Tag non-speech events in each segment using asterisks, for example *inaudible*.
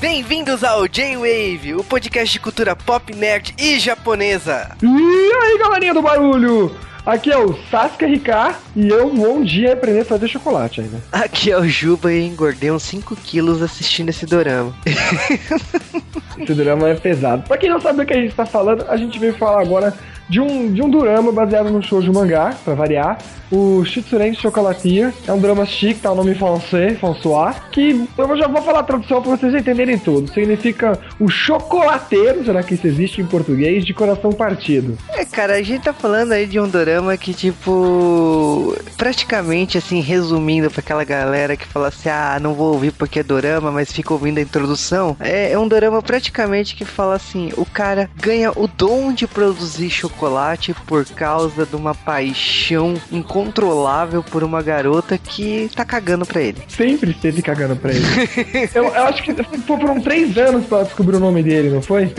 Bem-vindos ao J-Wave, o podcast de cultura pop, nerd e japonesa. E aí, galerinha do barulho? Aqui é o Sasuke RK e eu um dia aprender a fazer chocolate ainda. Aqui é o Juba e engordei uns 5 quilos assistindo esse dorama. *laughs* esse dorama é pesado. Pra quem não sabe o que a gente tá falando, a gente veio falar agora de um, de um drama baseado no show de mangá, pra variar. O Shitsuren Chocolatia. É um drama chique, tá o nome francês, François. Que eu já vou falar a tradução pra vocês entenderem tudo. Significa o chocolateiro, será que isso existe em português? De coração partido. É, cara, a gente tá falando aí de um drama que, tipo, praticamente assim, resumindo pra aquela galera que fala assim: ah, não vou ouvir porque é dorama, mas fica ouvindo a introdução. É, é um drama praticamente que fala assim: o cara ganha o dom de produzir chocolate por causa de uma paixão incontrolável por uma garota que tá cagando pra ele. Sempre esteve cagando pra ele. *laughs* eu, eu, acho que foram três anos pra descobrir o nome dele, não foi?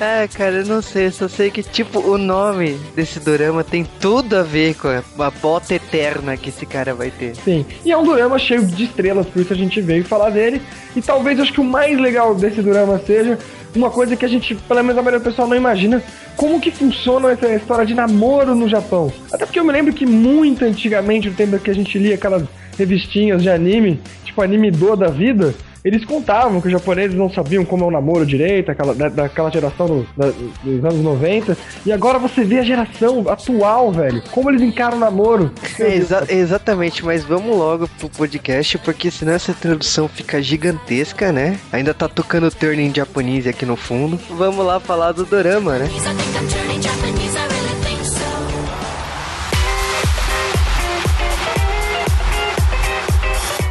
Ah, cara, eu não sei, só sei que, tipo, o nome desse dorama tem tudo a ver com a, bota eterna que esse cara vai ter. Sim, e é um dorama cheio de estrelas, por isso a gente veio falar dele. E talvez acho que o mais legal desse dorama seja uma coisa que a gente, pelo menos a maioria do pessoal não imagina, como que funciona essa história de namoro no Japão. Até porque eu me lembro que muito antigamente, no tempo que a gente lia aquelas revistinhas de anime, tipo anime do da vida, eles contavam que os japoneses não sabiam como é o namoro direito, aquela, da, daquela geração do, da, dos anos 90. E agora você vê a geração atual, velho. Como eles encaram o namoro. É, exa exatamente, mas vamos logo pro podcast, porque senão essa tradução fica gigantesca, né? Ainda tá tocando turning japonês aqui no fundo. Vamos lá falar do dorama, né?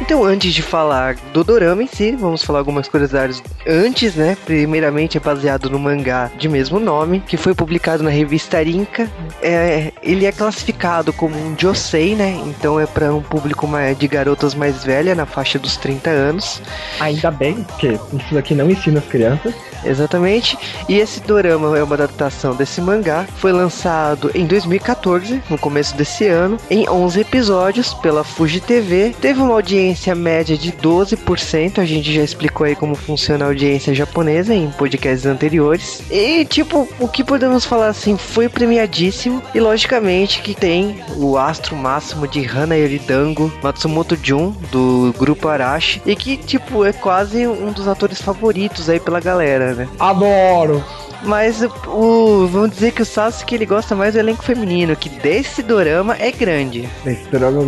Então, antes de falar do dorama em si, vamos falar algumas curiosidades antes, né? Primeiramente, é baseado no mangá de mesmo nome, que foi publicado na revista Rinka. É, ele é classificado como um josei, né? Então é para um público mais, de garotas mais velhas, na faixa dos 30 anos. Ainda bem, porque isso daqui não ensina as crianças. Exatamente. E esse dorama é uma adaptação desse mangá. Foi lançado em 2014, no começo desse ano, em 11 episódios pela Fuji TV. Teve uma audiência média de 12%. A gente já explicou aí como funciona a audiência japonesa em podcasts anteriores. E, tipo, o que podemos falar assim, foi premiadíssimo. E, logicamente, que tem o astro máximo de Hana Yoridango, Matsumoto Jun, do grupo Arashi. E que, tipo, é quase um dos atores favoritos aí pela galera, né? Adoro! Mas o, vamos dizer que o Sasuke ele gosta mais do elenco feminino, que desse dorama é grande. Esse dorama,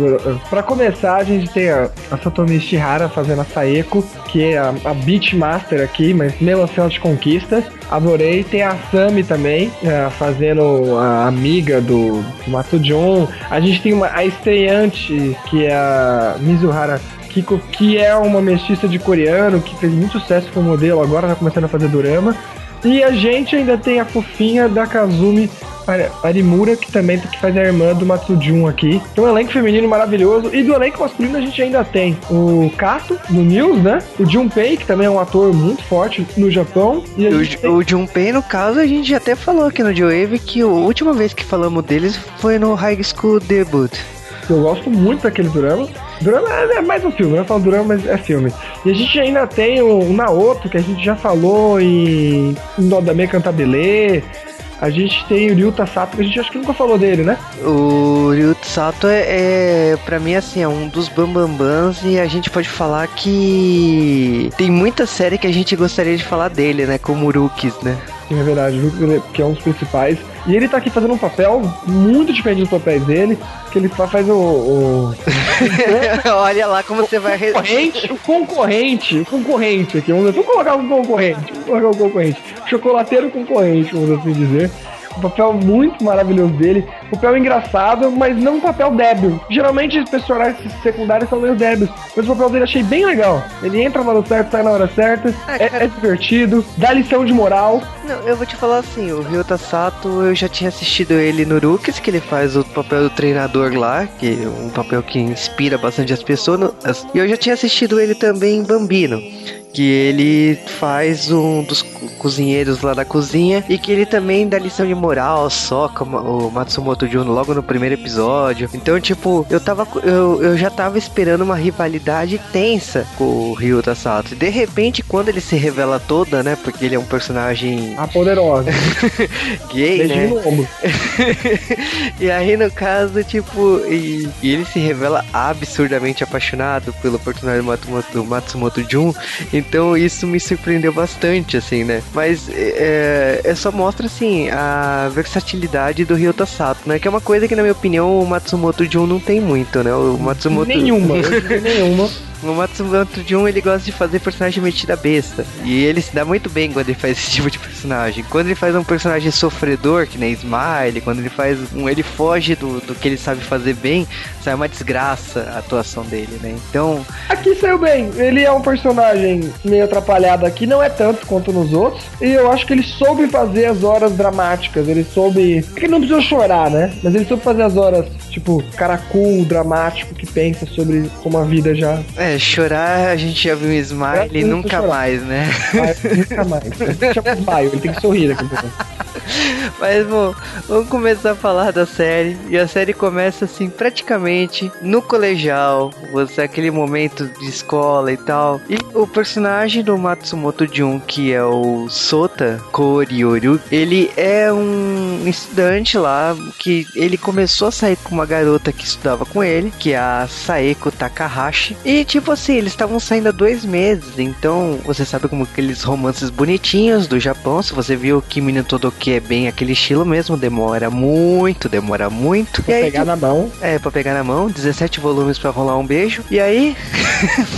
pra começar, a gente tem a, a Satomi Shihara fazendo a Saeko, que é a, a Beatmaster aqui, mas melancia de conquista. Adorei. Tem a Sami também, é, fazendo a amiga do, do Matsujon. A gente tem uma, a estreante, que é a Mizuhara Kiko, que é uma mestiça de coreano, que fez muito sucesso como modelo, agora tá começando a fazer dorama. E a gente ainda tem a fofinha da Kazumi Arimura, que também que faz a irmã do Matsujun aqui. Então, um elenco feminino maravilhoso. E do elenco masculino a gente ainda tem o Kato, do News, né? O Junpei, que também é um ator muito forte no Japão. E o, tem... o Junpei, no caso, a gente até falou aqui no Joe que a última vez que falamos deles foi no High School Debut. Eu gosto muito daquele drama. Drama é mais um filme, eu falo drama, mas é filme. E a gente ainda tem o, Naoto, que a gente já falou em, Nodame Cantabile. A gente tem o Ryuta Sato, que a gente acho que nunca falou dele, né? O Ryuta Sato é, é pra mim, assim, é um dos bambambans e a gente pode falar que tem muita série que a gente gostaria de falar dele, né? Como Rookies, né? Sim, é verdade. Que é um dos principais. E ele tá aqui fazendo um papel muito diferente dos papéis dele, que ele faz o... o... *laughs* Olha lá como você vai... Concorrente, o concorrente, o concorrente aqui. Vamos, vamos colocar um concorrente, vamos colocar um concorrente. Chocolateiro concorrente, vamos assim dizer. Um papel muito maravilhoso dele. Um papel engraçado, mas não um papel débil. Geralmente os personagens secundários são meio débeis. Mas o papel dele achei bem legal. Ele entra na hora certa, sai na hora certa. Ah, é, é, divertido, dá lição de moral. Não, eu vou te falar assim, o Ryota Sato, eu já tinha assistido ele no Rookies, que ele faz o papel do treinador lá, que é um papel que inspira bastante as pessoas. E eu já tinha assistido ele também em Bambino que ele faz um dos cozinheiros lá da cozinha e que ele também dá lição de moral, soca o Matsumoto Juno logo no primeiro episódio. Então, tipo, eu tava eu, eu já tava esperando uma rivalidade tensa com o Ryuta Sato. E de repente, quando ele se revela toda, né, porque ele é um personagem a poderosa. *laughs* gay, né? *laughs* e aí, no caso, tipo, e, e, ele se revela absurdamente apaixonado pelo personagem do Matsumoto, Matsumoto Jun. Então, isso me surpreendeu bastante, assim, né? Mas é, é só mostra, assim, a versatilidade do Ryota Sato, né? Que é uma coisa que, na minha opinião, o Matsumoto Jun não tem muito, né? O Matsumoto... Nenhuma, *laughs* nenhuma. O Matsumoto Jun, ele gosta de fazer personagem metida besta. E ele se dá muito bem quando ele faz esse *laughs* tipo de personagem. Quando ele faz um personagem sofredor, que nem Smile, quando ele faz um. Ele foge do, do que ele sabe fazer bem, sai uma desgraça a atuação dele, né? Então. Aqui saiu bem. Ele é um personagem meio atrapalhado aqui, não é tanto quanto nos outros. E eu acho que ele soube fazer as horas dramáticas. Ele soube. É que não precisou chorar, né? Mas ele soube fazer as horas, tipo, cara cool, dramático, que pensa sobre como a vida já. É, chorar a gente já viu Smile é, nunca mais, né? nunca mais. Ele tem que sorrir daqui a pouco. *laughs* Mas, bom, vamos começar a falar da série. E a série começa assim, praticamente no colegial. Você aquele momento de escola e tal. E o personagem do Matsumoto Jun, que é o Sota Koryoru, ele é um estudante lá que ele começou a sair com uma garota que estudava com ele, que é a Saeko Takahashi. E tipo assim, eles estavam saindo há dois meses. Então, você sabe como aqueles romances bonitinhos do Japão. Se você viu Kimi no Todoke é bem aquele estilo mesmo, demora muito, demora muito. Pra e pegar na mão. É, pra pegar na mão, 17 volumes para rolar um beijo. E aí.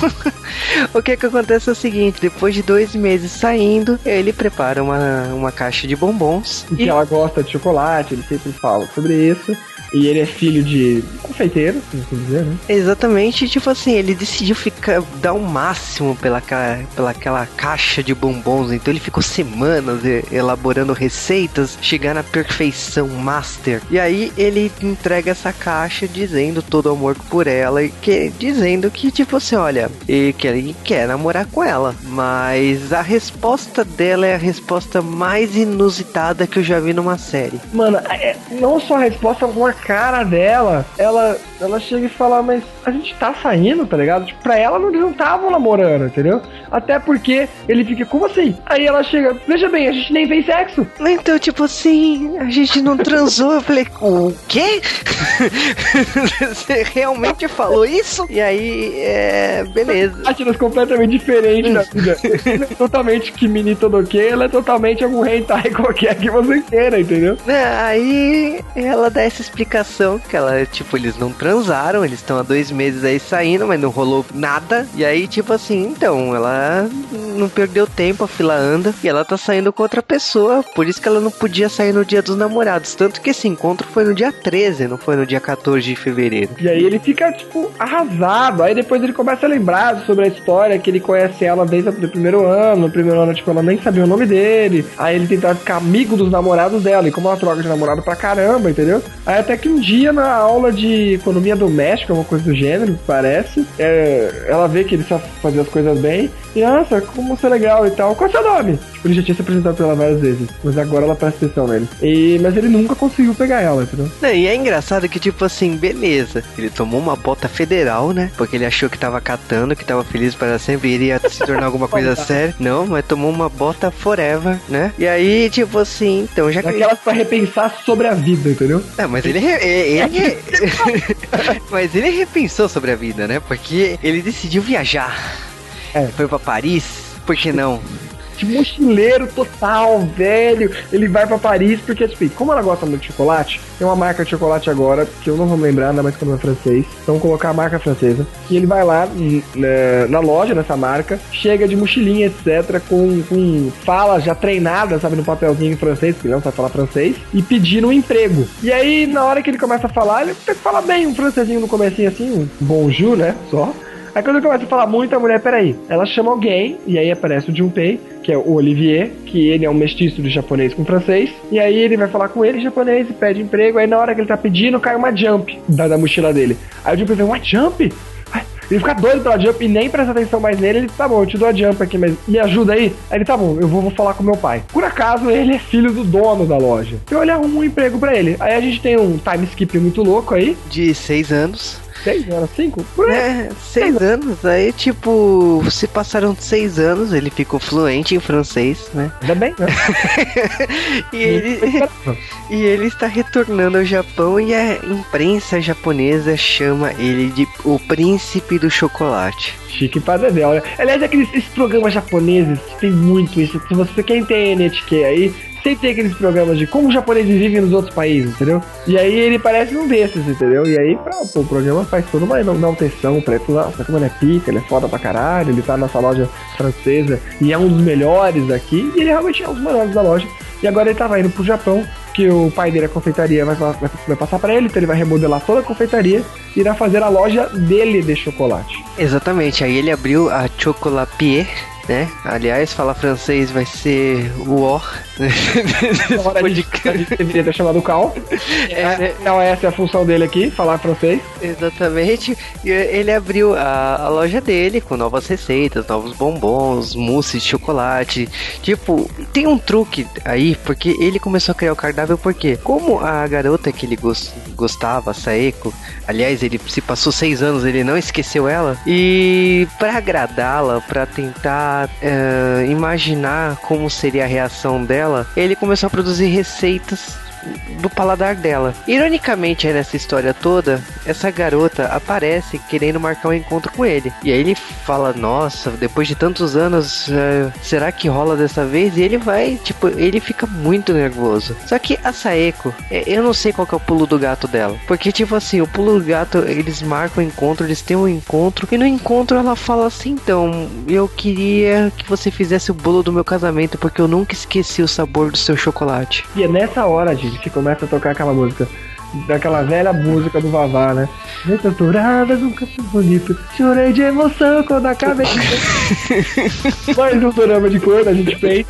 *laughs* o que que acontece é o seguinte: depois de dois meses saindo, ele prepara uma, uma caixa de bombons. Porque e... ela gosta de chocolate, ele sempre fala sobre isso. E ele é filho de confeiteiro, assim dizer, né? Exatamente, tipo assim, ele decidiu ficar, dar o um máximo pela, pela aquela caixa de bombons. Então ele ficou semanas elaborando receitas, chegar na perfeição master. E aí ele entrega essa caixa dizendo todo o amor por ela e que, dizendo que, tipo assim, olha, ele quer, ele quer namorar com ela. Mas a resposta dela é a resposta mais inusitada que eu já vi numa série. Mano, é, não só a resposta, como cara dela, ela, ela chega e fala, mas a gente tá saindo, tá ligado? Tipo, pra ela eles não estavam namorando, entendeu? Até porque ele fica, como assim? Aí ela chega, veja bem, a gente nem fez sexo. Então, tipo assim, a gente não transou. Eu falei, o quê? *laughs* Você realmente falou isso? E aí, é. Beleza. Atiras completamente diferentes da vida. *laughs* é totalmente Kimini Todoke, ela é totalmente algum hentai qualquer que você queira, entendeu? É, aí ela dá essa explicação que ela, tipo, eles não transaram, eles estão há dois meses aí saindo, mas não rolou nada. E aí, tipo assim, então, ela não perdeu tempo, a fila anda, e ela tá saindo com outra pessoa, por isso que ela não podia sair no dia dos namorados. Tanto que esse encontro foi no dia 13, não foi no dia 14 de fevereiro. E aí ele fica, tipo, arrasado. Aí depois ele começa a lembrar sobre a história, que ele conhece ela desde o primeiro ano. No primeiro ano, tipo, ela nem sabia o nome dele. Aí ele tentava ficar amigo dos namorados dela. E como ela troca de namorado pra caramba, entendeu? Aí até que um dia na aula de economia doméstica, uma coisa do gênero, parece, é, ela vê que ele sabe fazer as coisas bem. E, nossa, como você é legal e tal. Qual é seu nome? Tipo, ele já tinha se apresentado pra ela várias vezes. Mas agora ela presta atenção nele. E, mas ele nunca conseguiu pegar ela, entendeu? Não, e é engraçado que, tipo assim, beleza. Ele tomou uma bota federal, né? Porque ele achou que tava catando, que tava feliz para sempre e iria se tornar alguma *laughs* coisa séria. Não, mas tomou uma bota forever, né? E aí, tipo assim, então já que. Aquelas pra repensar sobre a vida, entendeu? É, mas ele ele. *laughs* *laughs* *laughs* Mas ele repensou sobre a vida, né? Porque ele decidiu viajar. É. Foi para Paris. Por que não? De mochileiro total, velho. Ele vai para Paris porque, tipo, como ela gosta muito de chocolate, tem uma marca de chocolate agora, que eu não vou lembrar, ainda mais quando é francês. Então colocar a marca francesa. E ele vai lá na, na loja dessa marca, chega de mochilinha, etc., com, com falas já treinadas, sabe, no papelzinho em francês, porque ele não sabe falar francês, e pedindo um emprego. E aí, na hora que ele começa a falar, ele fala bem um francesinho no comecinho assim, um bonjour, né? Só. Aí quando eu começo a falar muito, a mulher, peraí, ela chama alguém, e aí aparece o Junpei, que é o Olivier, que ele é um mestiço de japonês com francês, e aí ele vai falar com ele em japonês e pede emprego, aí na hora que ele tá pedindo, cai uma jump da, da mochila dele. Aí o Junpei vem, uma jump? Ele fica doido pela Jump e nem presta atenção mais nele. Ele, tá bom, eu te dou a Jump aqui, mas me ajuda aí. Aí ele, tá bom, eu vou, vou falar com meu pai. Por acaso, ele é filho do dono da loja. Então ele arruma um emprego pra ele. Aí a gente tem um time skip muito louco aí. De seis anos. Seis, era cinco? É, seis anos. Aí, tipo, se passaram seis anos, ele ficou fluente em francês, né? Ainda bem, né? *laughs* e, ele, *laughs* e ele está retornando ao Japão e a imprensa japonesa chama ele de o príncipe do chocolate. Chique pra Dedé, olha. Aliás, aqueles esses programas japoneses tem muito isso. Se você quer tem NHK aí, sempre tem aqueles programas de como os japoneses vivem nos outros países, entendeu? E aí ele parece um desses, entendeu? E aí pra, pô, o programa faz toda uma enalteção pra ele. Nossa, como ele é pica, ele é foda pra caralho, ele tá nessa loja francesa e é um dos melhores aqui. E ele realmente é um dos melhores da loja. E agora ele tava indo pro Japão, que o pai dele, a confeitaria, vai, vai, vai passar para ele, então ele vai remodelar toda a confeitaria e irá fazer a loja dele de chocolate. Exatamente, aí ele abriu a Chocolapier, né? Aliás, falar francês vai ser o or. *laughs* Agora a gente, a gente deveria ter chamado o Cal. É, então essa é a função dele aqui, falar francês. Exatamente. E ele abriu a, a loja dele com novas receitas, novos bombons, mousse de chocolate. Tipo, tem um truque aí, porque ele começou a criar o cardápio porque, como a garota que ele gost, gostava, a Saeko, aliás, ele se passou seis anos, ele não esqueceu ela. E para agradá-la, para tentar uh, imaginar como seria a reação dela, ele começou a produzir receitas do paladar dela. Ironicamente, nessa história toda, essa garota aparece querendo marcar um encontro com ele. E aí ele fala: Nossa, depois de tantos anos, uh, será que rola dessa vez? E ele vai, tipo, ele fica muito nervoso. Só que a Saeko, eu não sei qual é o pulo do gato dela. Porque, tipo assim, o pulo do gato, eles marcam o encontro, eles têm um encontro. E no encontro ela fala assim: Então, eu queria que você fizesse o bolo do meu casamento, porque eu nunca esqueci o sabor do seu chocolate. E é nessa hora, gente, que começa a tocar aquela música daquela velha música do Vavá, né? Torturada nunca foi bonito. Chorei de emoção quando acabei. *laughs* Mais um dorama de cor a gente fez.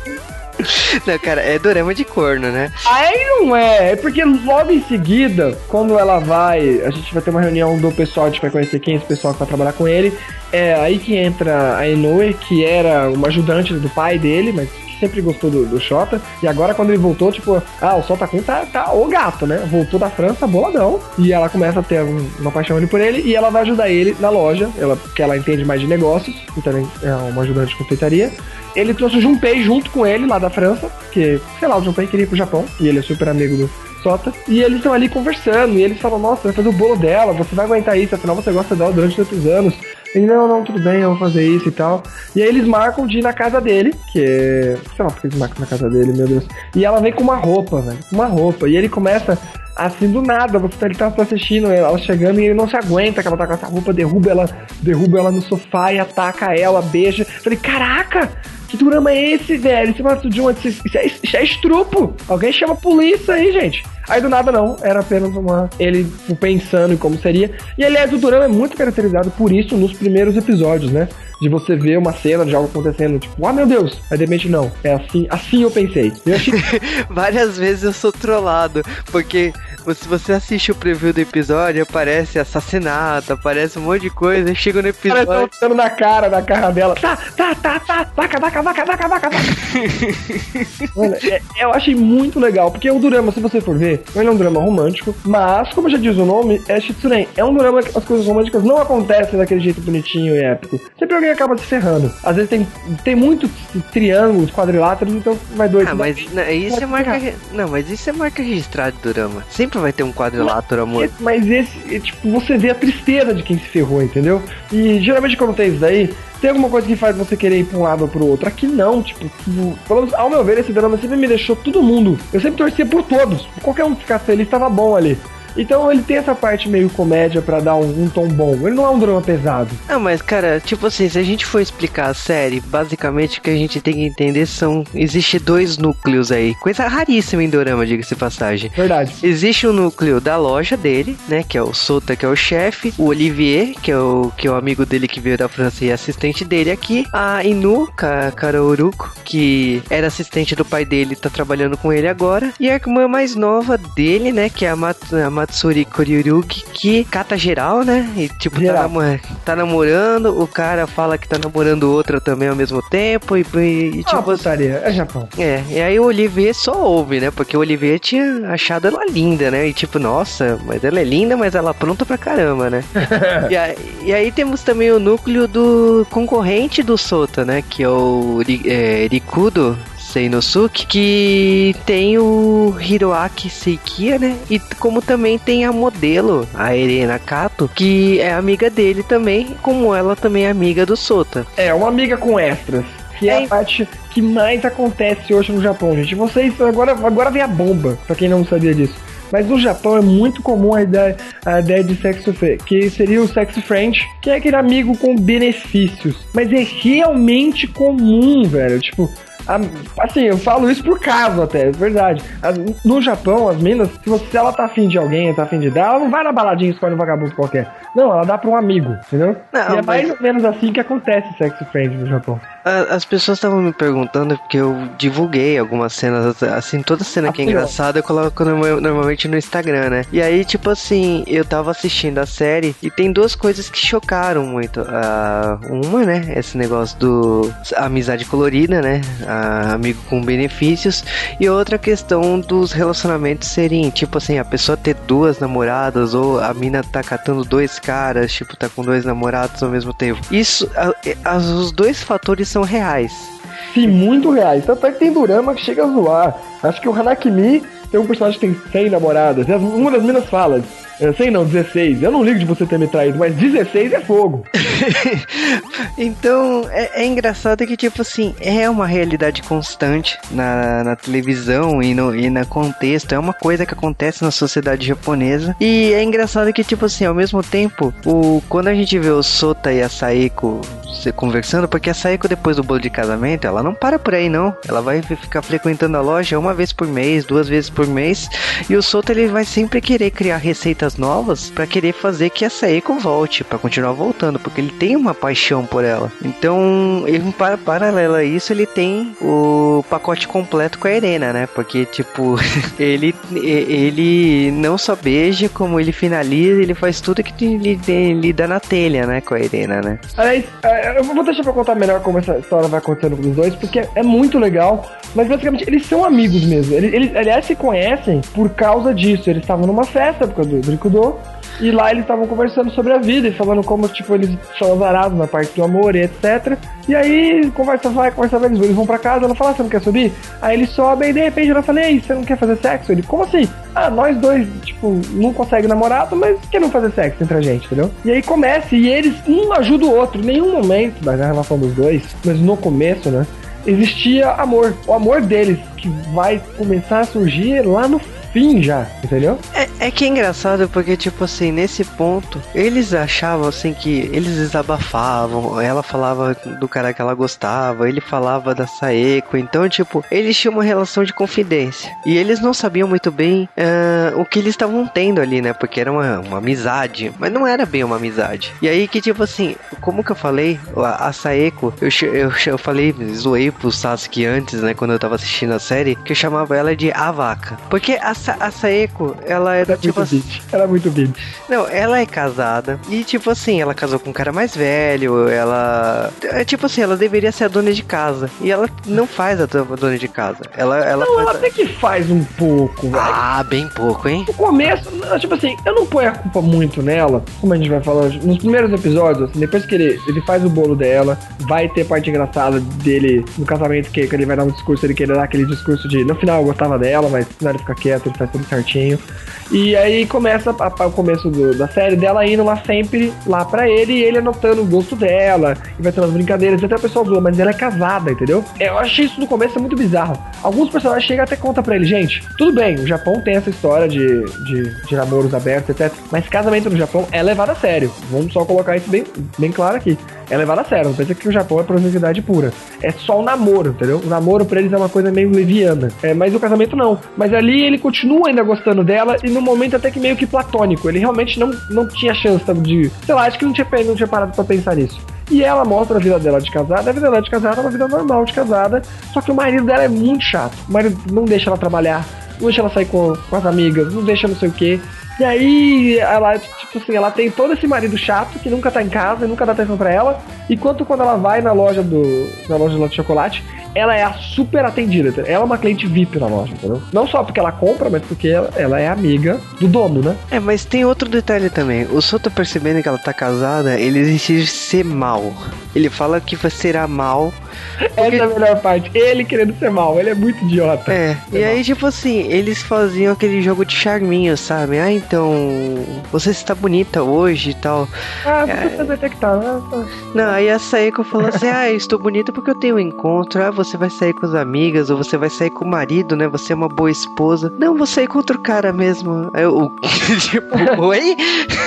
Não, cara, é dorama de corno, né? Aí não é, é porque logo em seguida, quando ela vai, a gente vai ter uma reunião do pessoal, a gente vai conhecer quem é esse pessoal que vai trabalhar com ele. É aí que entra a Inoue, que era uma ajudante do pai dele, mas sempre gostou do, do Xota. E agora, quando ele voltou, tipo, ah, o Solta Kun tá, tá o gato, né? Voltou da França, boladão. E ela começa a ter um, uma paixão ali por ele. E ela vai ajudar ele na loja, ela, que ela entende mais de negócios. Então, é uma ajudante de confeitaria. Ele trouxe o Junpei junto com ele lá da França, que, sei lá, o Junpei queria ir pro Japão. E ele é super amigo do, Sota. E eles estão ali conversando. E eles falam: Nossa, vai fazer o bolo dela, você vai aguentar isso, afinal você gosta dela durante tantos anos. Ele, não, não, tudo bem, eu vou fazer isso e tal. E aí eles marcam de ir na casa dele, que é. Sei lá porque eles marcam na casa dele, meu Deus. E ela vem com uma roupa, velho. Uma roupa. E ele começa assim do nada, você tá, ele tá assistindo ela chegando e ele não se aguenta que ela tá com essa roupa, derruba ela, derruba ela no sofá e ataca ela, beija. falei, caraca! Que drama é esse, velho? Esse Mato John, isso, isso, é, isso é estrupo. Alguém chama a polícia aí, gente. Aí do nada não, era apenas uma. Ele pensando em como seria. E aliás, o Durama é muito caracterizado por isso nos primeiros episódios, né? De você ver uma cena de algo acontecendo, tipo, ah meu Deus! Aí de repente não. É assim, assim eu pensei. Eu achei... *laughs* Várias vezes eu sou trollado, porque se você assiste o preview do episódio, aparece assassinato, aparece um monte de coisa, chega no episódio. Parece tá na cara, na cara dela. Tá, tá, tá, tá, vaca, vaca, vaca, vaca, vaca, vaca. *laughs* Mano, é, eu achei muito legal, porque o drama, se você for ver, ele é um drama romântico, mas, como já diz o nome, é Shitsuren. É um drama que as coisas românticas não acontecem daquele jeito bonitinho e épico. Sempre alguém acaba se ferrando. Às vezes tem, tem muitos triângulos, quadriláteros, então vai doido. Ah, mas não, isso é marca. Não, mas isso é marca registrada do drama. Sempre sempre vai ter um quadrilátero, amor. Mas esse, tipo, você vê a tristeza de quem se ferrou, entendeu? E geralmente quando tem isso daí, tem alguma coisa que faz você querer ir pra um lado ou pro outro. Aqui não, tipo, tipo pelo menos, ao meu ver, esse drama sempre me deixou todo mundo. Eu sempre torcia por todos. Qualquer um que ficasse feliz tava bom ali. Então ele tem essa parte meio comédia para dar um, um, tom bom. Ele não é um drama pesado. Ah, mas cara, tipo assim, se a gente for explicar a série, basicamente o que a gente tem que entender são. Existe dois núcleos aí. Coisa raríssima em Dorama, diga-se passagem. Verdade. Existe o um núcleo da loja dele, né? Que é o Sota, que é o chefe. O Olivier, que é o, que é o amigo dele que veio da França e é assistente dele aqui. A Inu, Karaoruko, que era assistente do pai dele, tá trabalhando com ele agora. E a irmã mais nova dele, né? Que é a, Mat a Matsuri Koriurugi, que cata geral, né? E tipo, tá, Geral. namo- tá namorando, o cara fala que tá namorando outra também ao mesmo tempo, e, e, e, Ah, tipo, putaria, é Japão. é, e aí o Olivier só ouve, né? Porque o Olivier tinha achado ela linda, né? E tipo, nossa, mas ela é linda, mas ela pronta pra caramba, né? *laughs* e, aí, e aí temos também o núcleo do concorrente do Sota, né? Que é o é, Rikudo Seinosuke, que tem o Hiroaki Seikia, né? E como também tem a modelo, a Erena Kato, que é amiga dele também, como ela também é amiga do Sota. É, uma amiga com extras. Que é, É. a parte que mais acontece hoje no Japão, gente. Vocês, agora, agora vem a bomba, pra quem não sabia disso. Mas no Japão é muito comum a ideia, a ideia de sexo que seria o sexo friend, que é aquele amigo com benefícios. Mas é realmente comum, velho. Tipo, assim, eu falo isso por caso até, é verdade. No Japão, as minas, se, você, se ela tá afim de alguém, tá afim de dar, ela não vai na baladinha e escolhe um vagabundo qualquer. Não, ela dá pra um amigo, entendeu? Não, e é mas- mais ou menos assim que acontece sexo friend no Japão. A- As pessoas estavam me perguntando porque eu divulguei algumas cenas, assim, toda cena que é Ah, engraçada eu coloco norma- normalmente no Instagram, né? E aí, tipo assim, eu tava assistindo a série e tem duas coisas que chocaram muito. Ah, uma, né? Esse negócio do amizade colorida, né? Ah, amigo com benefícios. E outra questão dos relacionamentos serem, tipo assim, a pessoa ter duas namoradas ou a mina tá catando dois caras, tipo, tá com dois namorados ao mesmo tempo. Isso, a- os dois fatores são reais. Sim, muito reais. Tanto é que tem Durama que chega a zoar. Acho que o Hanakimi tem um personagem que tem 100 namoradas. As- uma das minas fala, é, 100 não, 16. Eu não ligo de você ter me traído, mas 16 é fogo. *laughs* Então, é, é engraçado que, tipo assim, é uma realidade constante na, na televisão e no, e na contexto. É uma coisa que acontece na sociedade japonesa. E é engraçado que, tipo assim, ao mesmo tempo, o, quando a gente vê o Sota e a Saeko se conversando, porque a Saeko, depois do bolo de casamento, ela não para por aí, não. Ela vai ficar frequentando a loja uma vez por mês, duas vezes por mês. E o Sota, ele vai sempre querer criar receitas novas pra querer fazer que a Saeko volte, pra continuar voltando, porque ele tem uma paixão por ela. Então, ele, para, paralelo a isso, ele tem o pacote completo com a Irena, né? Porque, tipo, *laughs* ele, ele não só beija, como ele finaliza, ele faz tudo que ele, ele dá na telha, né? Com a Irena, né? Aliás, é, eu vou deixar pra contar melhor como essa história vai acontecendo com os dois, porque é muito legal. Mas basicamente eles são amigos mesmo. Eles, eles aliás, se conhecem por causa disso. Eles estavam numa festa por causa do E lá eles estavam conversando sobre a vida e falando como, tipo, eles são azarados na parte do amor e etc. E aí, conversa vai, conversa vai, eles vão pra casa, ela fala, "Ah, você não quer subir? Aí eles sobem e de repente ela fala, ei, você não quer fazer sexo? Ele, como assim? Ah, nós dois, tipo, não consegue namorado, mas quer não fazer sexo entre a gente, entendeu? E aí começa, e eles, um ajuda o outro, em nenhum momento da relação dos dois, mas no começo, né? Existia amor. O amor deles que vai começar a surgir lá no fim já, entendeu? É, é que é engraçado porque, tipo assim, nesse ponto, eles achavam assim que eles desabafavam, ela falava do cara que ela gostava, ele falava da Saeko, então, tipo, eles tinham uma relação de confidência. E eles não sabiam muito bem ah, o que eles estavam tendo ali, né? Porque era uma, uma amizade, mas não era bem uma amizade. E aí que, tipo assim, como que eu falei, a, a Saeko, eu, eu, eu falei, zoei pro Sasuke antes, né? Quando eu tava assistindo a série, que eu chamava ela de a vaca. Porque a, a Saeko, ela era Era tipo muito assim. beat. Era muito beat. Não, ela é casada. E tipo assim, ela casou com um cara mais velho. Ela. É tipo assim, ela deveria ser a dona de casa. E ela não faz a do- dona de casa. Ela, ela Não, faz. ela até que faz um pouco, velho. Ah, bem pouco, hein? No começo, tipo assim, eu não ponho a culpa muito nela, como a gente vai falar hoje. Nos primeiros episódios, assim, depois que ele, ele faz o bolo dela, vai ter parte engraçada dele no casamento, que, que ele vai dar um discurso, ele querer dar aquele discurso de no final eu gostava dela, mas no final ele fica quieto, faz tudo certinho. E aí começa a- a- o começo do- da série dela indo lá sempre lá pra ele e ele anotando o gosto dela, e vai tendo as brincadeiras, até o pessoal zoa, mas ela é casada, entendeu? Eu achei isso no começo muito bizarro. Alguns personagens chegam até conta pra ele, gente, tudo bem, o Japão tem essa história de, de, de namoros abertos, etc. Mas casamento no Japão é levado a sério. Vamos só colocar isso bem, bem claro aqui. É levado a sério, não pensa que o Japão é promiscuidade pura. É só o namoro, entendeu? O namoro pra eles é uma coisa meio leviana. É, mas o casamento não. Mas ali ele continua ainda gostando dela e no momento até que meio que platônico. Ele realmente não, não tinha chance de. Sei lá, acho que não tinha, não tinha parado pra pensar nisso. E ela mostra a vida dela de casada. A vida dela de casada é uma vida normal de casada. Só que o marido dela é muito chato. O marido não deixa ela trabalhar, não deixa ela sair com, com as amigas, não deixa não sei o quê. E aí, ela, tipo assim, ela tem todo esse marido chato que nunca tá em casa e nunca dá atenção pra ela. Enquanto quando ela vai na loja do. na loja de chocolate, ela é a super atendida. Ela é uma cliente VIP na loja, entendeu? Não só porque ela compra, mas porque ela, ela é amiga do dono, né? É, mas tem outro detalhe também. O Soto percebendo que ela tá casada, ele exige ser mal. Ele fala que será mal. Porque... Essa é a melhor parte. Ele querendo ser mal, ele é muito idiota. É, e mal. aí, tipo assim, eles faziam aquele jogo de charminho, sabe? Ah, então, você está bonita hoje e tal. Ah, você é... detectar, né? Não, aí a Saeko falou assim: ah, eu estou bonita porque eu tenho um encontro. Ah, você vai sair com as amigas, ou você vai sair com o marido, né? Você é uma boa esposa. Não, vou sair com outro cara mesmo. Eu, *laughs* tipo, oi?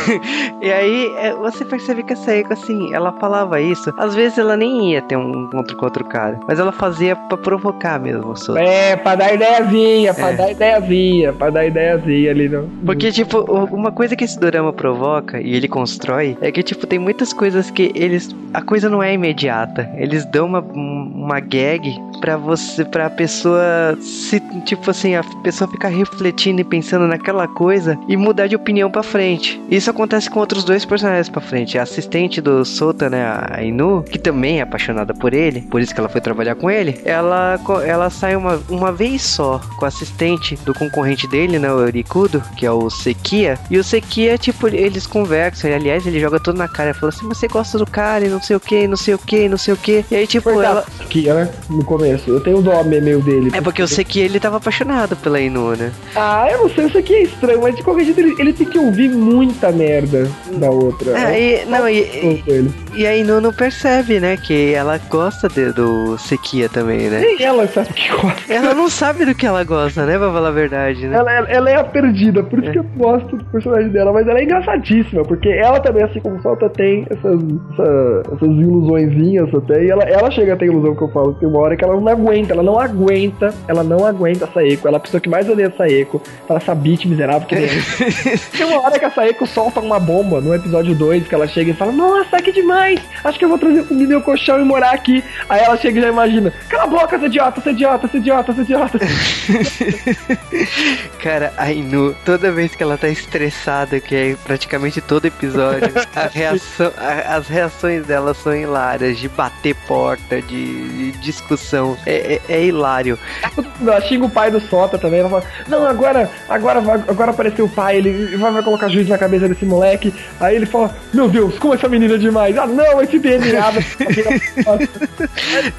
*laughs* e aí é, você percebe que a Saeko, assim, ela falava isso. Às vezes ela nem ia ter um encontro com outro cara, mas ela fazia pra provocar mesmo. O é, pra dar ideiazinha, pra é. dar ideiazinha, pra dar ideiazinha ali no. Porque, tipo, uma coisa que esse drama provoca e ele constrói é que, tipo, tem muitas coisas que eles. A coisa não é imediata. Eles dão uma, uma gag para você, para a pessoa se, tipo assim, a pessoa ficar refletindo e pensando naquela coisa e mudar de opinião para frente. Isso acontece com outros dois personagens para frente. A assistente do Sota, né, a Inu, que também é apaixonada por ele, por isso que ela foi trabalhar com ele. Ela, ela sai uma, uma vez só com a assistente do concorrente dele, né, o Eurikudo, que é o Sekia. E o Sekia, tipo, eles conversam. aliás, ele joga tudo na cara. Fala assim: você gosta do cara e não sei o que, não sei o que, não sei o que. E aí, tipo, Verdade. ela. Sekia, né? No começo. Eu tenho o nome meio dele. É porque sei que ele tava apaixonado pela Inu, né? Ah, eu não sei, isso aqui é estranho, mas de qualquer jeito ele, ele tem que ouvir muita merda da outra. É, e, não, e, e a Inu não percebe, né? Que ela gosta do Sequia também, né? Nem ela sabe que gosta. Ela não sabe do que ela gosta, né? Pra falar a verdade, né? Ela, ela é a perdida, por isso é. que eu gosto do personagem dela, mas ela é engraçadíssima, porque ela também, assim como o Salta, tem essas, essa, essas ilusõezinhas até, e ela, ela chega a ter ilusão que eu falo, tem uma hora que ela não aguenta, ela não aguenta, ela não aguenta a Saeko. Ela é a pessoa que mais odeia a Saeko. Ela essa bitch miserável que nem *laughs* Tem uma hora que a Saeko solta uma bomba no episódio 2, que ela chega e fala: Nossa, que demais! Acho que eu vou trazer comida meu colchão e morar aqui. Aí ela chega e já imagina: Cala a boca, seu idiota, seu idiota, seu idiota, seu idiota. *laughs* Cara, a Inu, toda vez que ela tá estressada, que é praticamente todo episódio, a *laughs* reação, a, as reações dela são hilárias, de bater porta, de, de discussão é, é, é hilário. Ela xinga o pai do Sota também. Ela fala: Não, agora, agora, agora apareceu o pai, ele vai, vai colocar juiz na cabeça desse moleque. Aí ele fala: Meu Deus, como essa menina é demais. Ah, não, esse DNA. *laughs*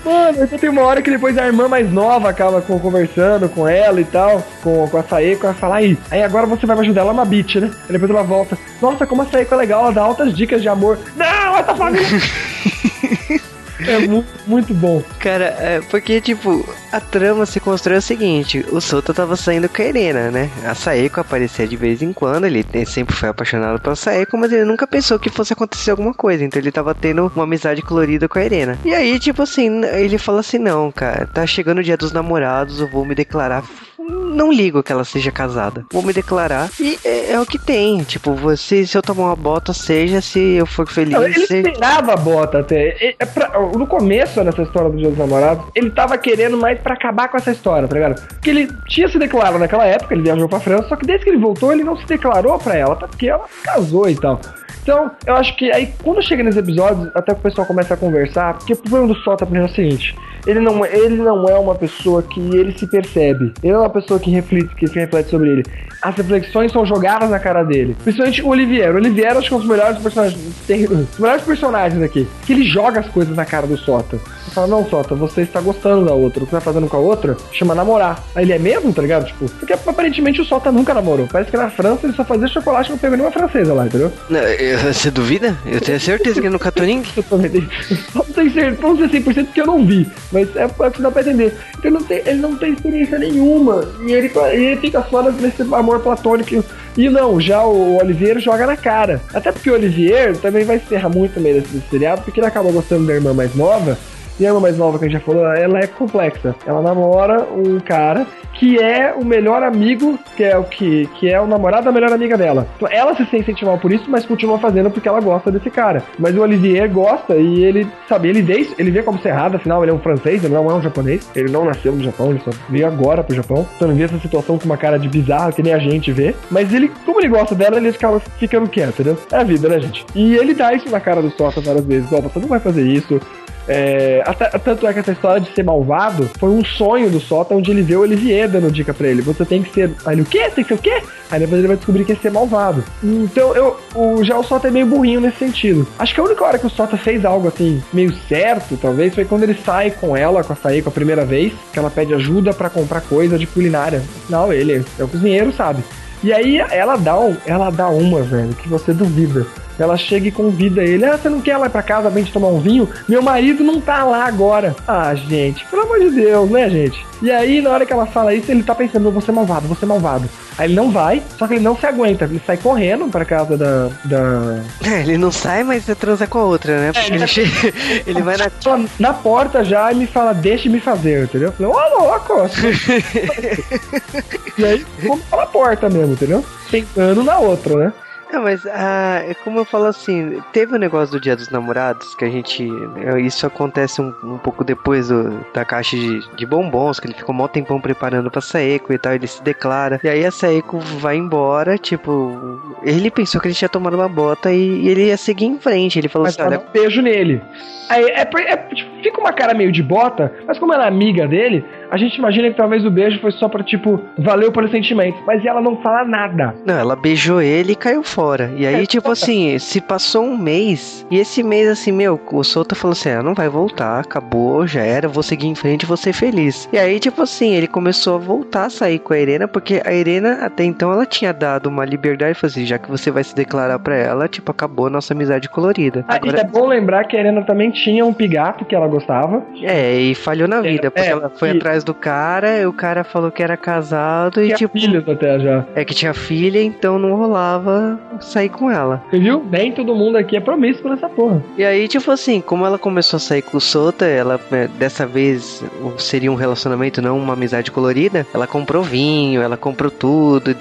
Mano, então tem uma hora que depois a irmã mais nova acaba conversando com ela e tal, com, com a Saeko. Ela fala: Aí, aí agora você vai me ajudar. Ela é uma bitch, né? Aí depois ela volta: Nossa, como a Saeko é legal, ela dá altas dicas de amor. Não, essa família. *laughs* É muito, muito bom. Cara, é porque, tipo, a trama se constrói o seguinte: o Sota tava saindo com a Irena, né? A Saeko aparecia de vez em quando, ele sempre foi apaixonado pela Saeko, mas ele nunca pensou que fosse acontecer alguma coisa. Então ele tava tendo uma amizade colorida com a Irena. E aí, tipo assim, ele fala assim: não, cara, tá chegando o dia dos namorados, eu vou me declarar não ligo que ela seja casada. Vou me declarar e é, é, o que tem. Tipo, você, se eu tomar uma bota, seja se eu for feliz. Não, ele se... esperava a bota até. É pra, no começo nessa história do Dia dos Namorados, ele tava querendo mais para acabar com essa história, tá ligado? Porque ele tinha se declarado naquela época, ele viajou pra França, só que desde que ele voltou, ele não se declarou pra ela, até porque ela casou e tal. Então, eu acho que aí, quando chega nesses episódios, até o pessoal começa a conversar, porque o problema do Sota é o seguinte: ele não, ele não é uma pessoa que ele se percebe. Ele é uma pessoa que reflete, que reflete sobre ele. As reflexões são jogadas na cara dele. Principalmente o Olivier. O Olivier acho que é um dos melhores personagens. Os melhores personagens aqui. Que ele joga as coisas na cara do Sota. Ele fala, não, Sota, você está gostando da outra. O que você tá fazendo com a outra chama namorar. Aí ele é mesmo, tá ligado? Tipo, porque aparentemente o Sota nunca namorou. Parece que na França ele só fazia chocolate não pegou nenhuma francesa lá, entendeu? Não, *laughs* você duvida? Eu tenho certeza que nunca *laughs* tô ninguém. eu também tenho. Não tenho certeza, não sei 100% porque eu não vi. Mas é, é que dá pra entender. Então ele não tem, ele não tem experiência nenhuma. E ele, ele fica só nesse amor platônico. E não, já o Olivier joga na cara. Até porque o Olivier também vai se ferrar muito no meio desse seriado, porque ele acaba gostando da irmã mais nova. E a irmã mais nova que a gente já falou, ela é complexa. Ela namora um cara que é o melhor amigo, que é o que, que é o namorado da melhor amiga dela. Então ela se sente mal por isso, mas continua fazendo porque ela gosta desse cara. Mas o Olivier gosta e ele, sabe, ele vê, ele vê como ser errado, afinal ele é um francês, ele não é um japonês. Ele não nasceu no Japão, ele só veio agora pro Japão. Então ele vê essa situação com uma cara de bizarro que nem a gente vê. Mas ele, como ele gosta dela, ele acaba ficando quieto, entendeu? É a vida, né, gente? E ele dá isso na cara do Sota várias vezes. Ó, oh, você não vai fazer isso. É, até, tanto é que essa história de ser malvado foi um sonho do Sota, onde ele vê o Olivier dando dica pra ele. Você tem que ser. Aí ele, o quê? Tem que ser o quê? Aí depois ele vai descobrir que é ser malvado. Então, eu, o, já o Sota é meio burrinho nesse sentido. Acho que a única hora que o Sota fez algo assim, meio certo, talvez, foi quando ele sai com ela, com a Saiko a primeira vez, que ela pede ajuda para comprar coisa de culinária. Afinal, ele é o cozinheiro, sabe? E aí ela dá, um, ela dá uma, velho, que você duvida. Ela chega e convida ele. Ah, você não quer ir lá pra casa pra gente tomar um vinho? Meu marido não tá lá agora. Ah, gente, pelo amor de Deus, né, gente? E aí, na hora que ela fala isso, ele tá pensando, você é malvado, você é malvado. Aí ele não vai, só que ele não se aguenta. Ele sai correndo pra casa da. da... É, ele não sai, mas transa com a outra, né? É, ele, chega, *laughs* ele vai na. Na porta já e me fala, deixe-me fazer, entendeu? Ô louco! *laughs* e aí, vamos pela porta mesmo, entendeu? Tentando na outra, né? Não, mas ah, é como eu falo assim, teve o um negócio do Dia dos Namorados, que a gente. É, isso acontece um, um pouco depois do, da caixa de, de bombons, que ele ficou um mó tempão preparando pra Saeko e tal, ele se declara. E aí a Saeko vai embora, tipo. Ele pensou que ele tinha tomado uma bota e, e ele ia seguir em frente. Ele falou mas assim: olha. Um beijo nele. Aí é, é, tipo, fica uma cara meio de bota, mas como ela é amiga dele, a gente imagina que talvez o beijo foi só pra, tipo, valeu pelos sentimentos. Mas ela não fala nada. Não, ela beijou ele e caiu fora. E aí, é, *laughs* tipo assim, se passou um mês, e esse mês, assim, meu, o Souta falou assim: ah, não vai voltar, acabou, já era, vou seguir em frente, vou ser feliz. E aí, tipo assim, ele começou a voltar a sair com a Irena, porque a Irena, até então, ela tinha dado uma liberdade falou assim: já que você vai se declarar pra ela, tipo, acabou a nossa amizade colorida. Ah, Agora... é bom lembrar que a Irena também tinha um pigato que ela gostava. É, e falhou na vida, porque é, ela foi e... atrás do cara, e o cara falou que era casado e, tipo. filhos até já. É que tinha filha, então não rolava sair com ela. Você viu? Nem todo mundo aqui é promíscuo nessa porra. E aí, tipo assim, como ela começou a sair com o Sota, ela é, dessa vez seria um relacionamento, não uma amizade colorida. Ela comprou vinho, ela comprou tudo.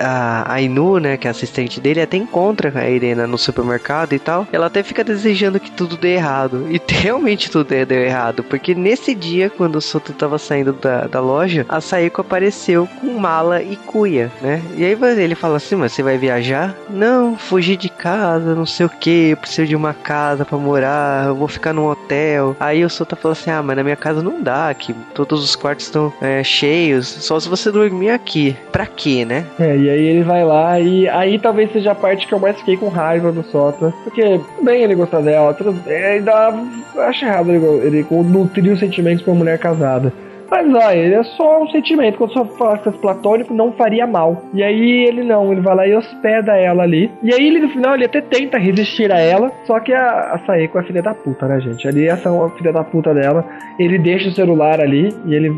A, a Inu, né, que é assistente dele, até encontra a Irena no supermercado e tal. Ela até fica desejando que tudo dê errado. E *laughs* realmente tudo deu errado. Porque nesse dia, quando o Soto tava saindo da, da loja, a Saiko apareceu com mala e cuia, né? E aí ele fala assim: Mas você vai viajar? Não, fugir de casa, não sei o que, preciso de uma casa para morar, eu vou ficar num hotel. Aí o Sota fala assim: Ah, mas na minha casa não dá, aqui todos os quartos estão é, cheios, só se você dormir aqui. Pra quê, né? É, e aí ele vai lá e aí talvez seja a parte que eu mais fiquei com raiva do Sota. Porque, bem, ele gostar dela, é, ainda acho errado ele, ele nutrir os sentimentos pra mulher casada. Mas olha, ele é só um sentimento. Quando só fosse platônico, não faria mal. E aí ele não, ele vai lá e hospeda ela ali. E aí ele no final ele até tenta resistir a ela. Só que a, a Saeko é filha da puta, né, gente? Ali essa é filha da puta dela. Ele deixa o celular ali e ele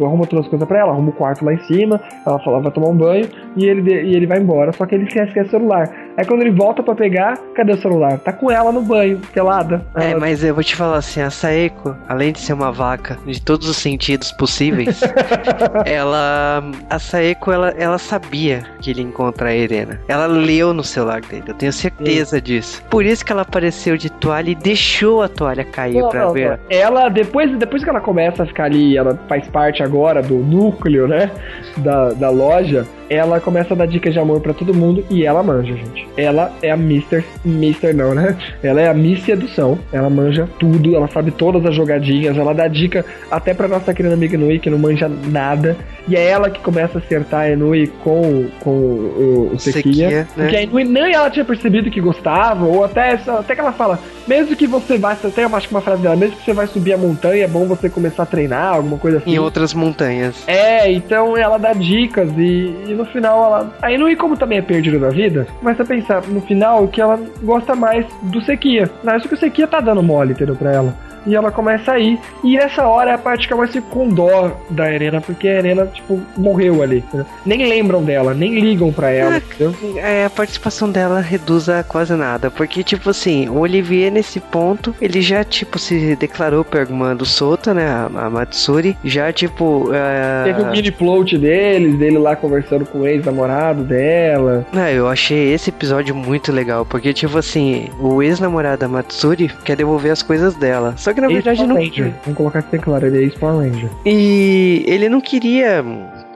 arruma todas as coisas pra ela, arruma o quarto lá em cima. Ela fala, vai tomar um banho e ele, e ele vai embora. Só que ele esquece que é celular. Aí quando ele volta para pegar, cadê o celular? Tá com ela no banho, pelada. É, mas eu vou te falar assim, a Saeko, além de ser uma vaca de todos os sentidos possíveis, *laughs* ela. A Saeko, ela, ela sabia que ele ia encontrar a Irena. Ela leu no celular dele, eu tenho certeza Sim. disso. Por isso que ela apareceu de toalha e deixou a toalha cair não, pra não, ver. Não. Ela, depois, depois que ela começa a ficar ali, ela faz parte agora do núcleo, né? Da, da loja ela começa a dar dicas de amor para todo mundo e ela manja, gente. Ela é a Mister, Mister não, né? Ela é a Miss Sedução. Ela manja tudo, ela sabe todas as jogadinhas, ela dá dica até pra nossa querida amiga Nui, que não manja nada. E é ela que começa a acertar a Enui com, com o, o Sequia. Né? Porque a Enui nem ela tinha percebido que gostava, ou até, até que ela fala, mesmo que você vá, até eu acho que uma frase dela, mesmo que você vai subir a montanha, é bom você começar a treinar, alguma coisa assim. Em outras montanhas. É, então ela dá dicas e, e no final ela. A Inui, como também é perdida da vida, começa a pensar no final que ela gosta mais do Sequia. Isso que o Sequia tá dando mole, entendeu? Pra ela. E ela começa a ir. E essa hora é a parte que eu mais fico com dó da Irena, porque a Irena, tipo, morreu ali. Né? Nem lembram dela, nem ligam pra ela. Ah, é, a participação dela reduz a quase nada, porque, tipo assim, o Olivier nesse ponto, ele já, tipo, se declarou pra irmã do Sota, né, a, a Matsuri, já, tipo... Uh... Teve um mini plot deles, dele lá conversando com o ex-namorado dela. Não, eu achei esse episódio muito legal, porque, tipo assim, o ex-namorado da Matsuri quer devolver as coisas dela. Só que na verdade não. Ranger. Vamos colocar aqui claro, ele é ex-Power Ranger. E ele não queria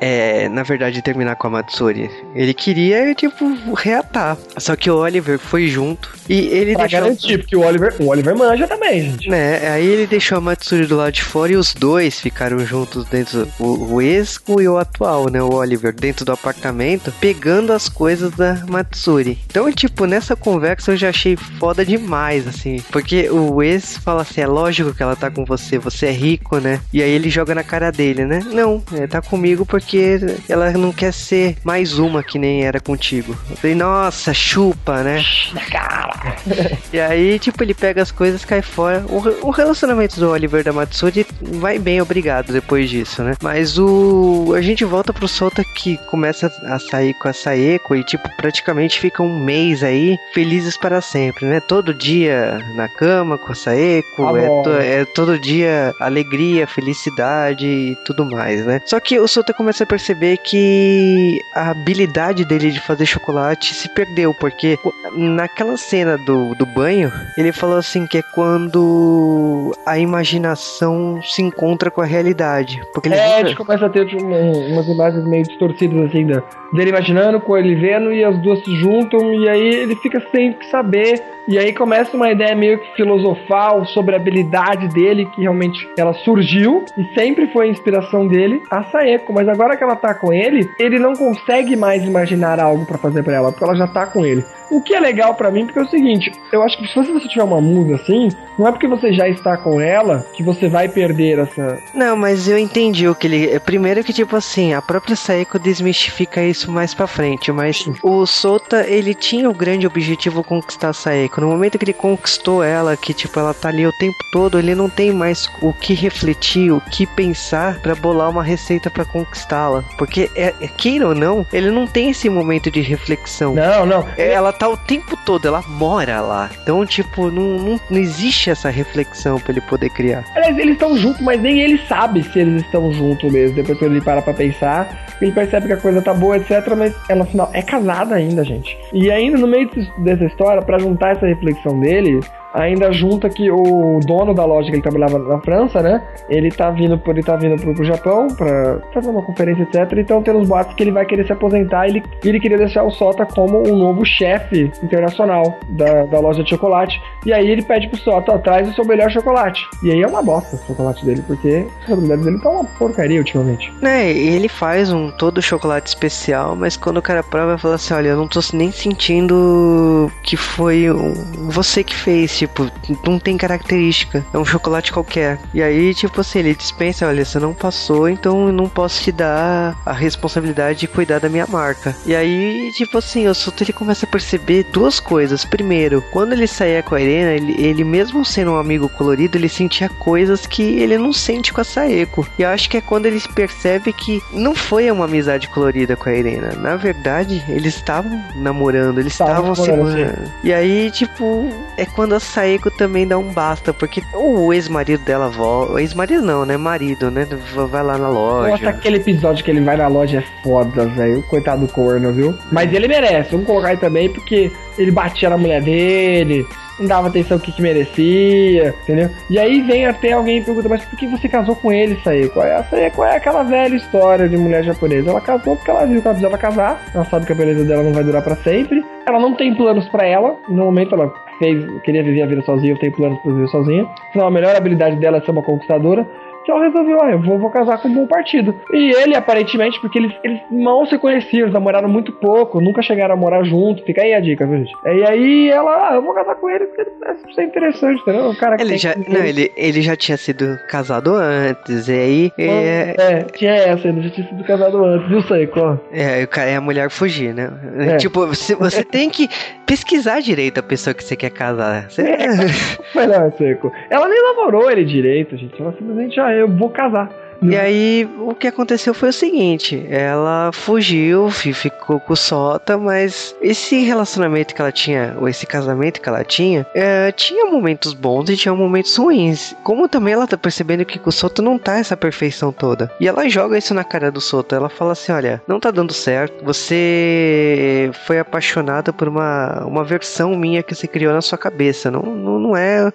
é, na verdade, terminar com a Matsuri. Ele queria, tipo, reatar. Só que o Oliver foi junto e ele pra deixou... garantir, porque o Oliver, o Oliver manja também, gente. Né, aí ele deixou a Matsuri do lado de fora e os dois ficaram juntos dentro, o, o ex e o atual, né, o Oliver, dentro do apartamento, pegando as coisas da Matsuri. Então, tipo, nessa conversa eu já achei foda demais, assim, porque o ex fala assim, é lógico que ela tá com você, você é rico, né? E aí ele joga na cara dele, né? Não, é, tá comigo porque porque ela não quer ser mais uma que nem era contigo. Eu falei, nossa, chupa, né? Cara. e aí, tipo, ele pega as coisas cai fora. O, o relacionamento do Oliver da Matsuri vai bem, obrigado, depois disso, né? Mas o. A gente volta pro Solta que começa a sair com a Saeko e, tipo, praticamente fica um mês aí felizes para sempre, né? Todo dia na cama com a Saeko, ah, é, to, é todo dia alegria, felicidade e tudo mais, né? Só que o Solta começa começa a perceber que a habilidade dele de fazer chocolate se perdeu, porque naquela cena do, do banho, ele falou assim que é quando a imaginação se encontra com a realidade. Porque ele é, a gente começa a ter tipo, umas imagens meio distorcidas assim, dele imaginando com ele vendo e as duas se juntam e aí ele fica sem saber e aí começa uma ideia meio que filosofal sobre a habilidade dele, que realmente ela surgiu e sempre foi a inspiração dele, a Saeko. Mas agora que ela tá com ele, ele não consegue mais imaginar algo para fazer para ela, porque ela já tá com ele. O que é legal para mim, porque é o seguinte, eu acho que se você tiver uma musa assim, não é porque você já está com ela que você vai perder essa. Não, mas eu entendi o que ele. Primeiro que, tipo assim, a própria Saeko desmistifica isso mais pra frente, mas o Sota, ele tinha o grande objetivo conquistar a Saeko. No momento que ele conquistou ela, que, tipo, ela tá ali o tempo todo, ele não tem mais o que refletir, o que pensar para bolar uma receita para conquistá-la. Porque, é, é, queira ou não, ele não tem esse momento de reflexão. Não, não. Ela tá o tempo todo, ela mora lá. Então, tipo, não, não, não existe essa reflexão para ele poder criar. Aliás, eles estão juntos, mas nem ele sabe se eles estão juntos mesmo. Depois que ele para pra pensar, ele percebe que a coisa tá boa, etc. Mas ela, afinal, é casada ainda, gente. E ainda no meio dessa história, para juntar essa reflexão dele, ainda junta que o dono da loja que ele trabalhava na França, né? Ele tá vindo, ele tá vindo pro, pro Japão pra fazer uma conferência, etc. Então tem uns boatos que ele vai querer se aposentar e ele, ele queria deixar o Sota como um novo chefe internacional da, da loja de chocolate. E aí ele pede pro Sota, traz o seu melhor chocolate. E aí é uma bosta o chocolate dele, porque as habilidades dele tá uma porcaria ultimamente. É, ele faz um todo chocolate especial, mas quando o cara prova, fala assim: olha, eu não tô nem sentindo que foi você que fez tipo, não tem característica. É um chocolate qualquer. E aí, tipo assim, ele dispensa, olha, você não passou, então eu não posso te dar a responsabilidade de cuidar da minha marca. E aí, tipo assim, o Suto ele começa a perceber duas coisas. Primeiro, quando ele saía com a Irena, ele, ele mesmo sendo um amigo colorido, ele sentia coisas que ele não sente com a Saeko. E eu acho que é quando ele percebe que não foi uma amizade colorida com a Irena. Na verdade, eles estavam namorando, eles estavam se. E aí, tipo, é quando a Saeko também dá um basta, porque o ex-marido dela volta. Ex-marido não, né? Marido, né? Vai lá na loja. Nossa, aquele episódio que ele vai na loja é foda, velho. Coitado do corno, viu? Mas ele merece, vamos colocar aí também, porque ele batia na mulher dele, não dava atenção que, que merecia, entendeu? E aí vem até alguém e pergunta, mas por que você casou com ele, Saeko? Essa aí é aquela velha história de mulher japonesa. Ela casou porque ela viu que ela precisava casar, ela sabe que a beleza dela não vai durar para sempre. Ela não tem planos para ela, no momento ela fez, queria viver a vida sozinha, eu tenho planos para viver sozinha. Afinal, a melhor habilidade dela é ser uma conquistadora que ela resolveu, ah, eu vou, vou casar com um bom partido. E ele, aparentemente, porque eles, eles mal se conheciam, eles namoraram muito pouco, nunca chegaram a morar junto. Fica aí a dica, viu, gente? E aí ela, ah, eu vou casar com ele porque ele parece ser interessante, entendeu? O cara ele já, não, ele, ele já tinha sido casado antes, e aí. É, é tinha essa, ele já tinha sido casado antes, viu, Seiko? É, o cara é a mulher fugir, né? É. Tipo, você, você tem que pesquisar direito a pessoa que você quer casar. Você... *laughs* Mas não, Seco. Ela nem namorou ele direito, gente. Ela simplesmente, ah, eu vou casar. E aí, o que aconteceu foi o seguinte: ela fugiu, ficou com o Sota, mas esse relacionamento que ela tinha, ou esse casamento que ela tinha, é, tinha momentos bons e tinha momentos ruins. Como também ela tá percebendo que com o Sota não tá essa perfeição toda. E ela joga isso na cara do Sota. Ela fala assim: olha, não tá dando certo. Você foi apaixonada por uma, uma versão minha que você criou na sua cabeça. Não, não, não é.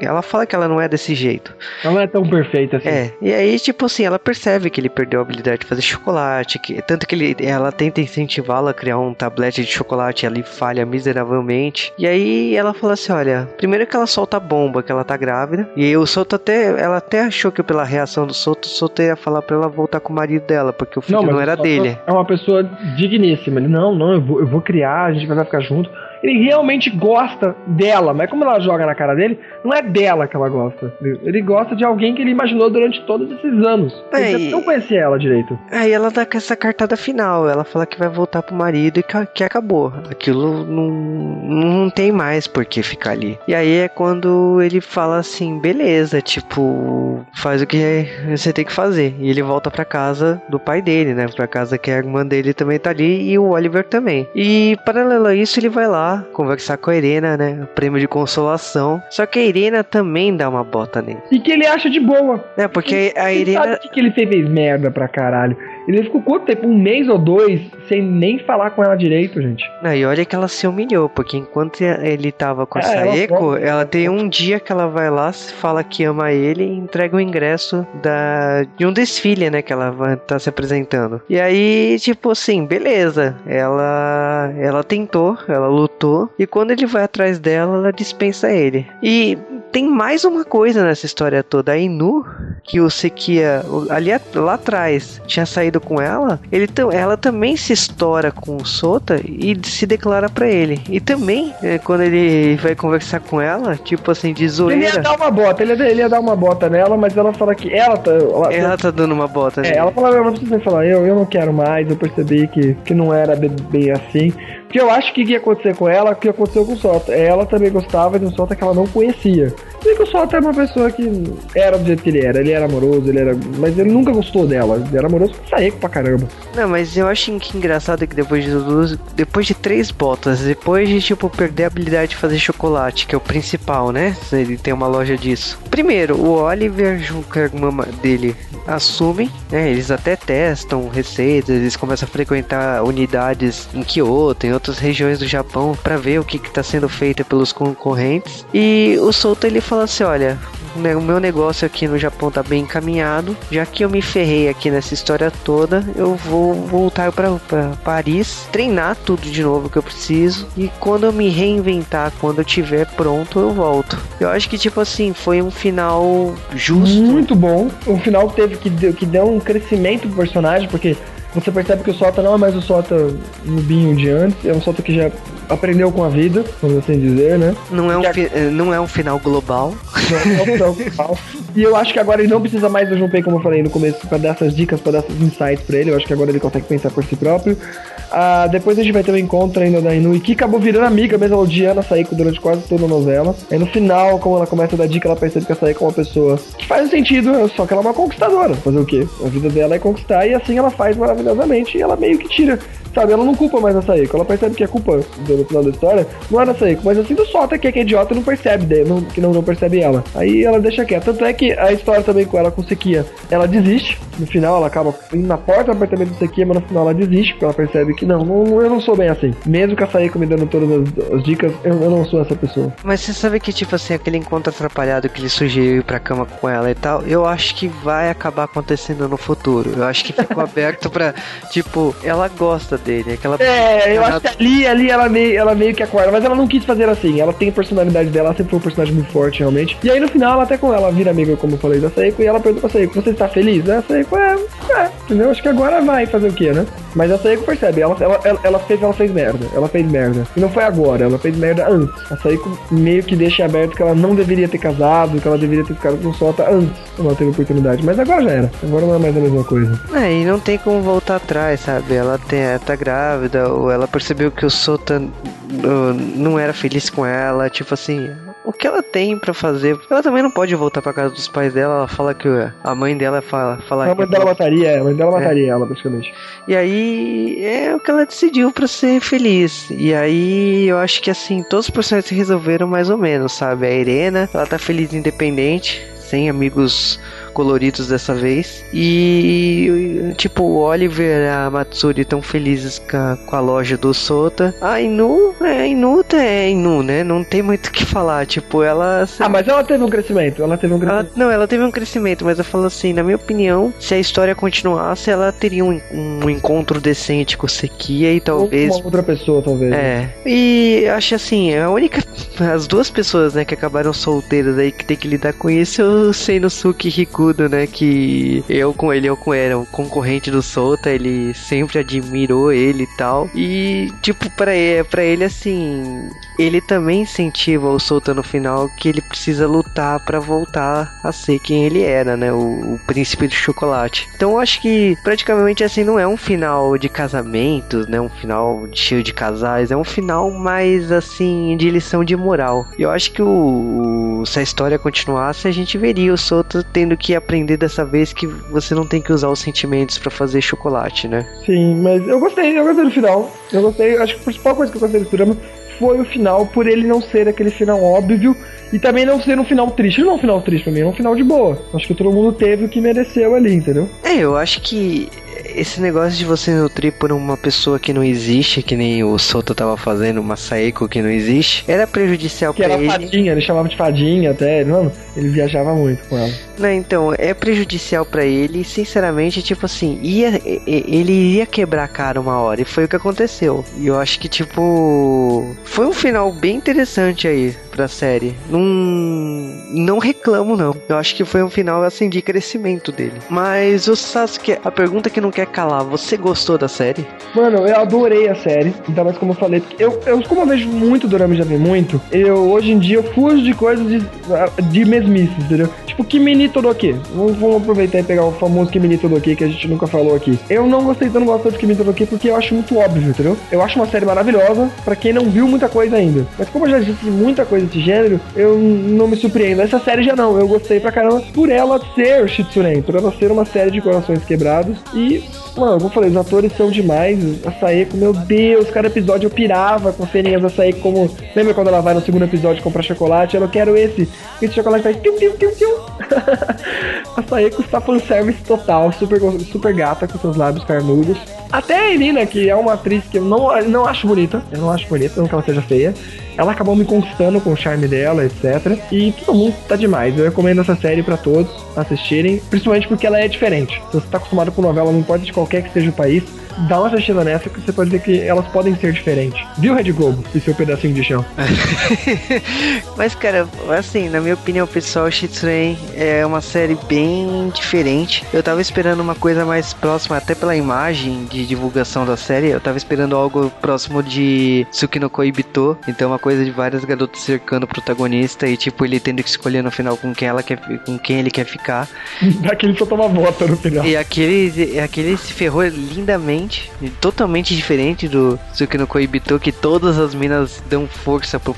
Ela fala que ela não é desse jeito. Não é tão perfeita assim. É, e aí tipo assim, ela percebe que ele perdeu a habilidade de fazer chocolate, que, tanto que ele, ela tenta incentivá-la a criar um tablete de chocolate e ali falha miseravelmente. E aí ela fala assim: olha, primeiro que ela solta a bomba que ela tá grávida, e aí o Soto até, ela até achou que pela reação do Soto, o Soto ia falar pra ela voltar com o marido dela, porque o filho não, não era dele. É uma pessoa digníssima. Ele, não, não, eu vou, eu vou criar, a gente vai ficar junto ele realmente gosta dela, mas como ela joga na cara dele, não é dela que ela gosta. Ele gosta de alguém que ele imaginou durante todos esses anos. É, ele não conhecia ela direito. Aí ela dá com essa cartada final, ela fala que vai voltar pro marido e que, que acabou. Aquilo não, não tem mais por que ficar ali. E aí é quando ele fala assim, beleza, tipo, faz o que você tem que fazer. E ele volta pra casa do pai dele, né? Pra casa que a irmã dele também tá ali e o Oliver também. E paralelo a isso, ele vai lá conversar com a Irena, né? prêmio de consolação. Só que a Irena também dá uma bota nele. E que ele acha de boa. É, porque a Irena. Sabe que, ele fez merda pra caralho? Ele ficou quanto tempo? Um mês ou dois sem nem falar com ela direito, gente. Não, e olha que ela se humilhou, porque enquanto ele tava com é, Saeko, ela, ela, tem um dia que ela vai lá, fala que ama ele e entrega o ingresso da, de um desfile, né? Que ela vai tá se apresentando. E aí, tipo assim, beleza. Ela, ela tentou, ela lutou, e quando ele vai atrás dela, ela dispensa ele. E tem mais uma coisa nessa história toda. A Inu, que o Sekia ali lá atrás tinha saído com ela, ele, ela também se estoura com o Sota e se declara para ele. E também, é, quando ele vai conversar com ela, tipo assim, de zoeira. Ele ia dar uma bota, ele ia, ele ia dar uma bota nela, mas ela fala que ela tá. Ela, ela tá dando uma bota, né? É, ela fala, não precisa falar, eu, eu não quero mais, eu percebi que, que não era bem assim. Porque eu acho que que ia acontecer com ela, o que aconteceu com o Sota. Ela também gostava de um Sota que ela não conhecia. E que o Sota é uma pessoa que era do jeito que ele era. Ele era amoroso, ele era. Mas ele nunca gostou dela. Ele era amoroso com Saeko pra caramba. Não, mas eu acho que engraçado que depois de depois de três botas, depois de tipo perder a habilidade de fazer chocolate, que é o principal, né? Ele tem uma loja disso. Primeiro, o Oliver junto com a irmã dele assumem, né? Eles até testam receitas, eles começam a frequentar unidades em Kyoto, em outras regiões do Japão, para ver o que está sendo feito pelos concorrentes. E o Souto ele fala assim: olha, né, o meu negócio aqui no Japão tá bem encaminhado. Já que eu me ferrei aqui nessa história toda, eu vou voltar para Paris, treinar tudo de novo que eu preciso. E quando eu me reinventar, quando eu tiver pronto, eu volto. Eu acho que, tipo assim, foi um final justo. Muito bom. Um final que teve que que deu um crescimento pro personagem, porque você percebe que o Sota não é mais o Sota nubinho de antes, é um Sota que já aprendeu com a vida, vamos assim dizer, né? Não é um, fi não é um final global. Não é um final *laughs* global. E eu acho que agora ele não precisa mais do Junpei, como eu falei no começo, para dar essas dicas, para dar esses insights para ele. Eu acho que agora ele consegue pensar por si próprio. Ah, depois a gente vai ter um encontro ainda da Inui, que acabou virando amiga mesmo, odiando a Saiko durante quase toda a novela. Aí no final, como ela começa a dar dica, ela percebe que a Saiko é uma pessoa que faz sentido, só que ela é uma conquistadora. Fazer o quê? A vida dela é conquistar e assim ela faz maravilhosamente. E ela meio que tira Sabe, ela não culpa mais a Saiko. Ela percebe que a culpa do final da história não era a Saiko, mas assim do Sota, que é que é idiota não percebe, não, que não, não percebe ela. Aí ela deixa quieto. Tanto é que a história também com ela, com Sequia, ela desiste. No final, ela acaba indo na porta do apartamento do Sequia, mas no final ela desiste, porque ela percebe que não, não eu não sou bem assim. Mesmo que a Saiko me dando todas as, as dicas, eu, eu, não sou essa pessoa. Mas você sabe que, tipo assim, aquele encontro atrapalhado que ele sugeriu ir pra cama com ela e tal, eu acho que vai acabar acontecendo no futuro. Eu acho que ficou *laughs* aberto pra, tipo, ela gosta dele, aquela. É, é, eu acho que ali, ali ela meio, ela meio que acorda, mas ela não quis fazer assim. Ela tem a personalidade dela, ela sempre foi um personagem muito forte, realmente. E aí no final, ela até com ela vira amiga, como eu falei, da Seiko, e ela pergunta pra Seiko: Você está feliz? A Seiko, é, é, entendeu? Acho que agora vai fazer o quê, né? Mas a Seiko percebe, ela, ela, ela, ela, fez, ela fez merda. Ela fez merda. E não foi agora, ela fez merda antes. A Seiko meio que deixa aberto que ela não deveria ter casado, que ela deveria ter ficado com o Sota antes. Ela teve oportunidade. Mas agora já era. Agora não é mais a mesma coisa. É, e não tem como voltar atrás, sabe? Ela tem, tá tá grávida, ou ela percebeu que o Sota uh, não era feliz com ela, tipo assim, o que ela tem para fazer? Ela também não pode voltar para casa dos pais dela, ela fala que a mãe dela fala, fala a mãe dela mataria, é, a mãe dela é. mataria ela, basicamente. E aí é o que ela decidiu para ser feliz. E aí eu acho que assim, todos os personagens se resolveram mais ou menos, sabe? A Irena, ela tá feliz independente, sem amigos coloridos dessa vez. E, tipo, o Oliver e a Matsuri estão felizes com a, com a, loja do Sota. A Inu, é, Inu é Inu, né? Não tem muito o que falar. Tipo, ela. Ah, mas ela teve um crescimento. Ela teve um crescimento. Ela, não, ela teve um crescimento, mas eu falo assim, na minha opinião, se a história continuasse, ela teria um, um encontro decente com o Sekia e talvez. Uma outra pessoa, talvez. É. Né? E acho assim, a única. *laughs* As duas pessoas, né, que acabaram solteiras aí que tem que lidar com isso é o Seinosuke Riku né? Que eu com ele, eu com ele, o concorrente do Solta, ele sempre admirou ele e tal. E, tipo, para ele, pra ele, assim, ele também incentiva o Solta no final que ele precisa lutar para voltar a ser quem ele era, né? O, o príncipe do chocolate. Então, eu acho que praticamente assim não é um final de casamento, né? Um final cheio de casais, é um final mais assim de lição de moral. Eu acho que o, o se a história continuasse, a gente veria o Solta tendo que aprender dessa vez que você não tem que usar os sentimentos para fazer chocolate, né? Sim, mas eu gostei, eu gostei do final. Eu gostei, acho que a principal coisa que eu gostei desse drama foi o final, por ele não ser aquele final óbvio e também não ser um final triste. Não é um final triste pra mim, é um final de boa. Acho que todo mundo teve o que mereceu ali, entendeu? É, eu acho que esse negócio de você nutrir por uma pessoa que não existe, que nem o Soto tava fazendo, uma Saeko que não existe, era prejudicial que pra ele. Fadinha, ele chamava de fadinha até, mano, ele viajava muito com ela. Não, então, é prejudicial para ele, sinceramente, tipo assim, ia, ele ia quebrar a cara uma hora, e foi o que aconteceu. E eu acho que, tipo, foi um final bem interessante aí pra série. Não, não reclamo, não. Eu acho que foi um final, assim, de crescimento dele. Mas o Sasuke, a pergunta que não quer calar, você gostou da série? Mano, eu adorei a série. Ainda mais como eu falei, eu, eu como eu vejo muito Dorama já vi muito, eu hoje em dia eu fujo de coisas de, de mesmices, entendeu? Tipo, Kimini Todoki. Vamos, vamos aproveitar e pegar o famoso Kimini Todoki que a gente nunca falou aqui. Eu não gostei tanto gosto de Kimini Todoki porque eu acho muito óbvio, entendeu? Eu acho uma série maravilhosa para quem não viu muita coisa ainda. Mas como eu já disse muita coisa desse gênero, eu não me surpreendo. Essa série já não. Eu gostei pra caramba por ela ser Shitsuren, por ela ser uma série de corações quebrados e Mano, como eu falei, os atores são demais. A Saeko, meu Deus, cada episódio eu pirava com ceninhas da Saeko como. Lembra quando ela vai no segundo episódio comprar chocolate? Eu não quero esse. Esse chocolate faz piu, piu, piu, piu. *laughs* a Saeko está fanservice total, super, super gata com seus lábios carnudos. Até a Irina, que é uma atriz que eu não, não acho bonita. Eu não acho bonita, não que ela seja feia. Ela acabou me conquistando com o charme dela, etc. E todo mundo tá demais. Eu recomendo essa série para todos assistirem, principalmente porque ela é diferente. Se você tá acostumado com novela, não importa de qualquer que seja o país, dá uma assistida nessa que você pode ver que elas podem ser diferentes. Viu, Red Globo? E seu pedacinho de chão. *laughs* Mas, cara, assim, na minha opinião pessoal, Shitsuren é uma série bem diferente. Eu tava esperando uma coisa mais próxima, até pela imagem de divulgação da série, eu tava esperando algo próximo de Tsukino Koibito. Então, uma coisa de várias garotas cercando o protagonista e, tipo, ele tendo que escolher no final com quem ela quer, com quem ele quer ficar. *laughs* Aquele só toma voto no final. E aquele, aquele se ferrou lindamente diferente, totalmente diferente do Tsukino Koibito, que todas as minas dão força pro,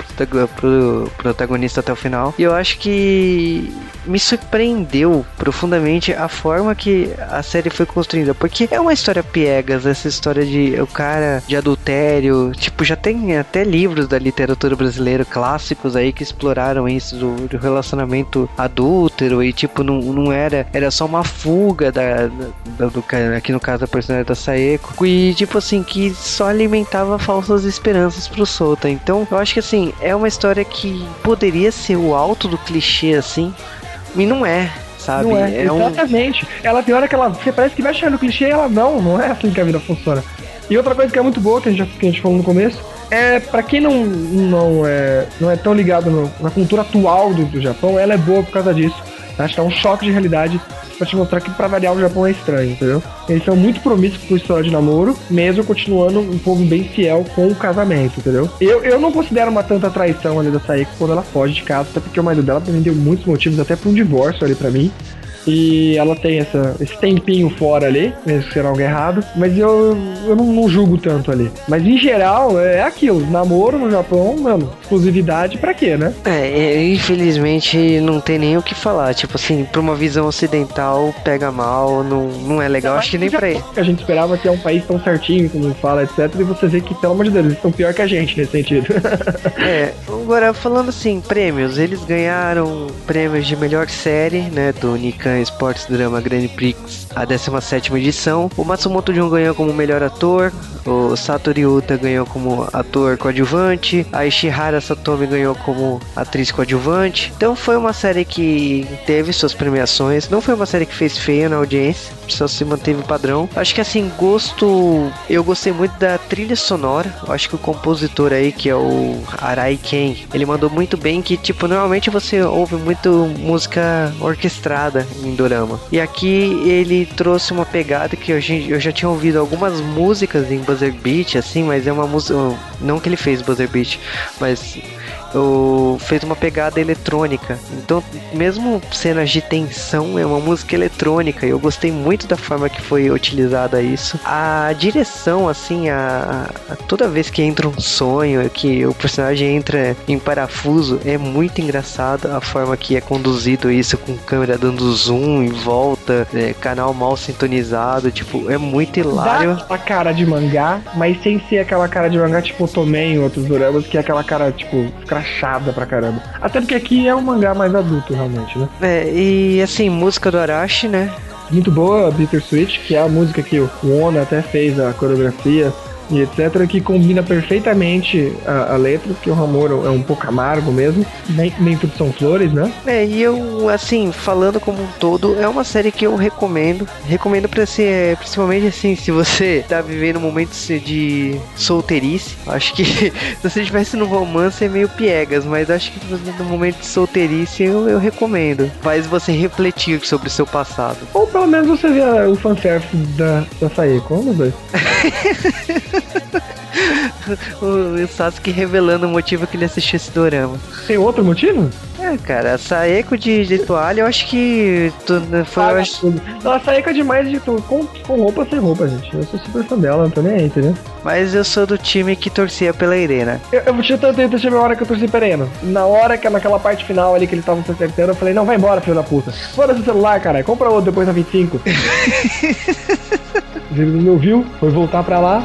pro protagonista até o final. E eu acho que me surpreendeu profundamente a forma que a série foi construída, porque é uma história piegas, essa história de o cara de adultério, tipo, já tem até livros da literatura brasileira clássicos aí que exploraram isso do, do relacionamento adúltero e tipo, não, não era, era só uma fuga da, da do, aqui no caso da personagem da Saeko, e tipo assim, que só alimentava falsas esperanças pro Solta. Então, eu acho que assim, é uma história que poderia ser o alto do clichê assim, e não é, sabe? Não é, é exatamente. Um... Ela tem hora que ela. Você parece que vai chegar no clichê e ela não, não é assim que a vida funciona. E outra coisa que é muito boa, que a gente, que a gente falou no começo, é para quem não, não, é, não é tão ligado no, na cultura atual do, do Japão, ela é boa por causa disso. Acho que é um choque de realidade pra te mostrar que pra variar o Japão é estranho, entendeu? Eles são muito promíscuos com história de namoro, mesmo continuando um povo bem fiel com o casamento, entendeu? Eu, eu não considero uma tanta traição ali da Saiko quando ela foge de casa, até porque o marido dela também deu muitos motivos, até pra um divórcio ali pra mim. E ela tem essa, esse tempinho fora ali, mesmo que seja algo errado. Mas eu, eu não, não julgo tanto ali. Mas em geral, é aquilo. Namoro no Japão, mano, exclusividade pra quê, né? É, é, infelizmente não tem nem o que falar. Tipo assim, pra uma visão ocidental, pega mal, não, não é legal. Acho que nem pra ele. A gente esperava que é um país tão certinho, como fala, etc. E você vê que, pelo amor de Deus, eles estão pior que a gente nesse sentido. *laughs* é, agora falando assim, prêmios, eles ganharam prêmios de melhor série, né, do Nikan Sports Drama Grand Prix, a 17 edição. O Matsumoto Jun ganhou como melhor ator, o Satoru Yuta ganhou como ator coadjuvante, a Ishihara Satomi ganhou como atriz coadjuvante. Então foi uma série que teve suas premiações, não foi uma série que fez feia na audiência, só se manteve padrão. Acho que assim, gosto, eu gostei muito da trilha sonora. Acho que o compositor aí, que é o Arai Ken, ele mandou muito bem que tipo, normalmente você ouve muito música orquestrada em dorama. E aqui ele trouxe uma pegada que eu, eu já tinha ouvido algumas músicas em Buzzer Beat, assim, mas é uma música. Não que ele fez Buzzer Beat, mas eu fez uma pegada eletrônica. Então, mesmo cenas de tensão, é uma música eletrônica. E eu gostei muito da forma que foi utilizada isso. A direção, assim, a, a, toda vez que entra um sonho, que o personagem entra em parafuso, é muito engraçado a forma que é conduzido isso com câmera dando zoom em volta, é, canal mal sintonizado, tipo, é muito hilário. Dá a cara de mangá, mas sem ser aquela cara de mangá tipo Tomei em outros dramas, que é aquela cara, tipo, escrachada pra caramba. Até porque aqui é um mangá mais adulto, realmente, né? É, e assim, música do Arashi, né? Muito boa, Bittersweet, que é a música que o Ono até fez a coreografia e etc., que combina perfeitamente a, a letra, porque o amor é um pouco amargo mesmo, nem, nem tudo são flores, né? É, e eu, assim, falando como um todo, é uma série que eu recomendo. Recomendo pra ser, é, principalmente assim, se você tá vivendo momentos de solteirice. Acho que *laughs* se você estivesse no romance é meio piegas, mas acho que no momento de solteirice eu, eu recomendo. Faz você refletir sobre o seu passado. Ou pelo menos você vê o fanservice da, da um dos dois. *laughs* *laughs* o Sasuke revelando o motivo que ele assistiu esse dorama. Tem outro motivo? É, cara, a Saeko de, de toalha, eu acho que tu, né, foi. Ah, acho... Não, a Saeko é demais de tu, com, com roupa sem roupa, gente. Eu sou super fã dela, não tô nem aí, entendeu? Mas eu sou do time que torcia pela Irena. Eu, eu tinha tanto tempo a hora que eu torci pela Irena. Na hora que naquela parte final ali que eles estavam se acertando, eu falei, não, vai embora, filho da puta. Fora seu celular, cara, compra outro depois da 25. *laughs* Ele não me ouviu, foi voltar pra lá.